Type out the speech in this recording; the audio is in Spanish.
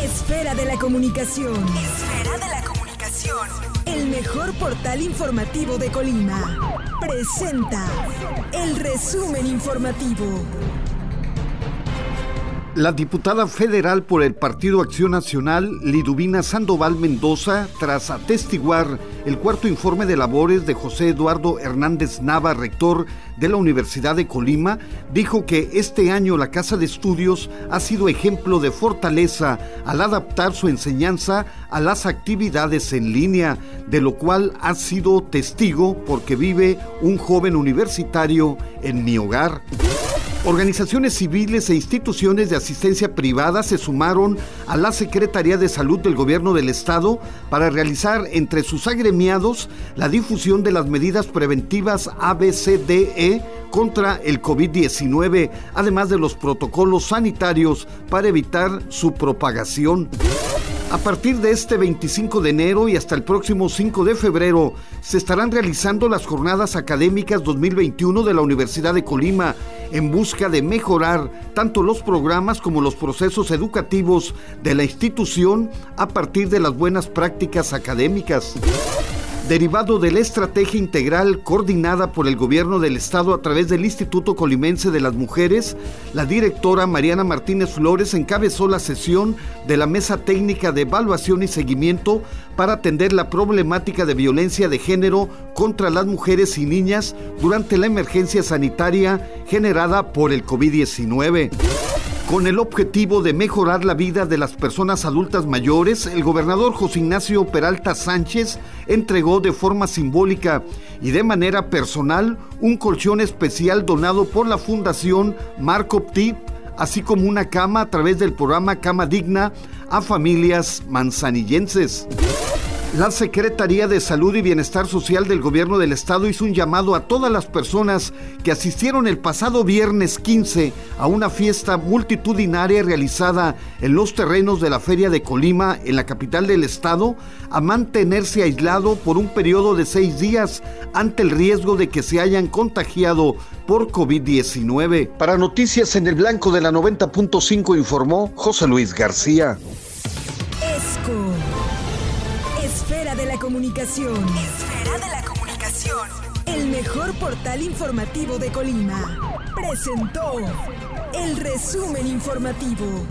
Esfera de la comunicación. Esfera de la comunicación. El mejor portal informativo de Colima. Presenta el resumen informativo. La diputada federal por el Partido Acción Nacional, Liduvina Sandoval Mendoza, tras atestiguar el cuarto informe de labores de José Eduardo Hernández Nava, rector de la Universidad de Colima, dijo que este año la Casa de Estudios ha sido ejemplo de fortaleza al adaptar su enseñanza a las actividades en línea, de lo cual ha sido testigo porque vive un joven universitario en mi hogar. Organizaciones civiles e instituciones de asistencia privada se sumaron a la Secretaría de Salud del Gobierno del Estado para realizar entre sus agremiados la difusión de las medidas preventivas ABCDE contra el COVID-19, además de los protocolos sanitarios para evitar su propagación. A partir de este 25 de enero y hasta el próximo 5 de febrero se estarán realizando las jornadas académicas 2021 de la Universidad de Colima en busca de mejorar tanto los programas como los procesos educativos de la institución a partir de las buenas prácticas académicas derivado de la estrategia integral coordinada por el gobierno del estado a través del Instituto Colimense de las Mujeres, la directora Mariana Martínez Flores encabezó la sesión de la Mesa Técnica de Evaluación y Seguimiento para atender la problemática de violencia de género contra las mujeres y niñas durante la emergencia sanitaria generada por el COVID-19. Con el objetivo de mejorar la vida de las personas adultas mayores, el gobernador José Ignacio Peralta Sánchez entregó de forma simbólica y de manera personal un colchón especial donado por la Fundación Marco Ptip, así como una cama a través del programa Cama Digna a familias manzanillenses. La Secretaría de Salud y Bienestar Social del Gobierno del Estado hizo un llamado a todas las personas que asistieron el pasado viernes 15 a una fiesta multitudinaria realizada en los terrenos de la Feria de Colima, en la capital del Estado, a mantenerse aislado por un periodo de seis días ante el riesgo de que se hayan contagiado por COVID-19. Para Noticias en el Blanco de la 90.5 informó José Luis García. Esco. Esfera de la comunicación. Esfera de la comunicación. El mejor portal informativo de Colima. Presentó el resumen informativo.